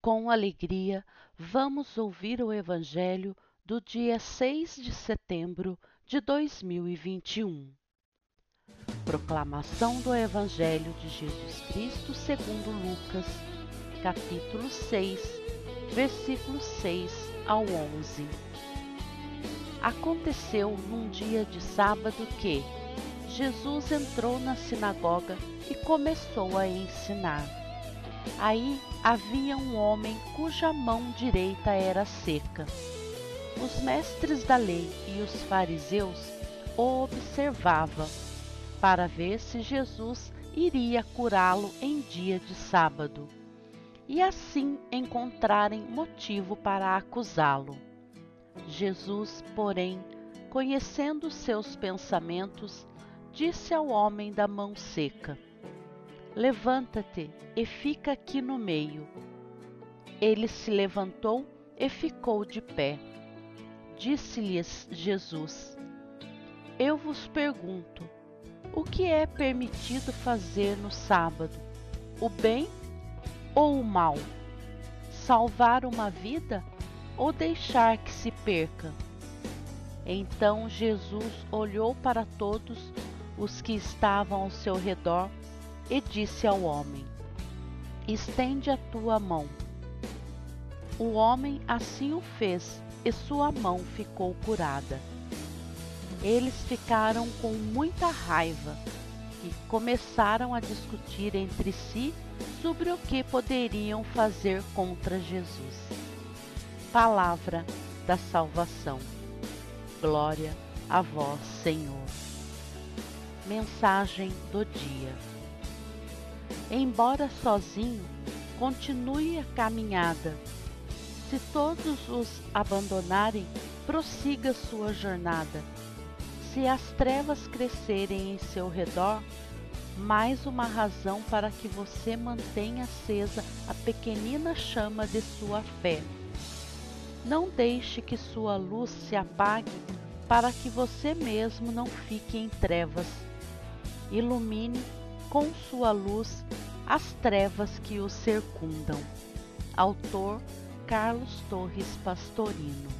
com alegria, vamos ouvir o Evangelho do dia 6 de setembro de 2021. Proclamação do Evangelho de Jesus Cristo segundo Lucas, capítulo 6, versículos 6 ao 11. Aconteceu num dia de sábado que Jesus entrou na sinagoga e começou a ensinar. Aí havia um homem cuja mão direita era seca. Os mestres da lei e os fariseus o observavam para ver se Jesus iria curá-lo em dia de sábado e assim encontrarem motivo para acusá-lo. Jesus, porém, conhecendo seus pensamentos, disse ao homem da mão seca: Levanta-te e fica aqui no meio. Ele se levantou e ficou de pé. Disse-lhes Jesus: Eu vos pergunto, o que é permitido fazer no sábado? O bem ou o mal? Salvar uma vida ou deixar que se perca? Então Jesus olhou para todos os que estavam ao seu redor e disse ao homem: Estende a tua mão. O homem assim o fez, e sua mão ficou curada. Eles ficaram com muita raiva e começaram a discutir entre si sobre o que poderiam fazer contra Jesus. Palavra da salvação. Glória a vós, Senhor. Mensagem do dia. Embora sozinho, continue a caminhada. Se todos os abandonarem, prossiga sua jornada. Se as trevas crescerem em seu redor, mais uma razão para que você mantenha acesa a pequenina chama de sua fé. Não deixe que sua luz se apague para que você mesmo não fique em trevas. Ilumine com sua luz as trevas que o circundam. Autor Carlos Torres Pastorino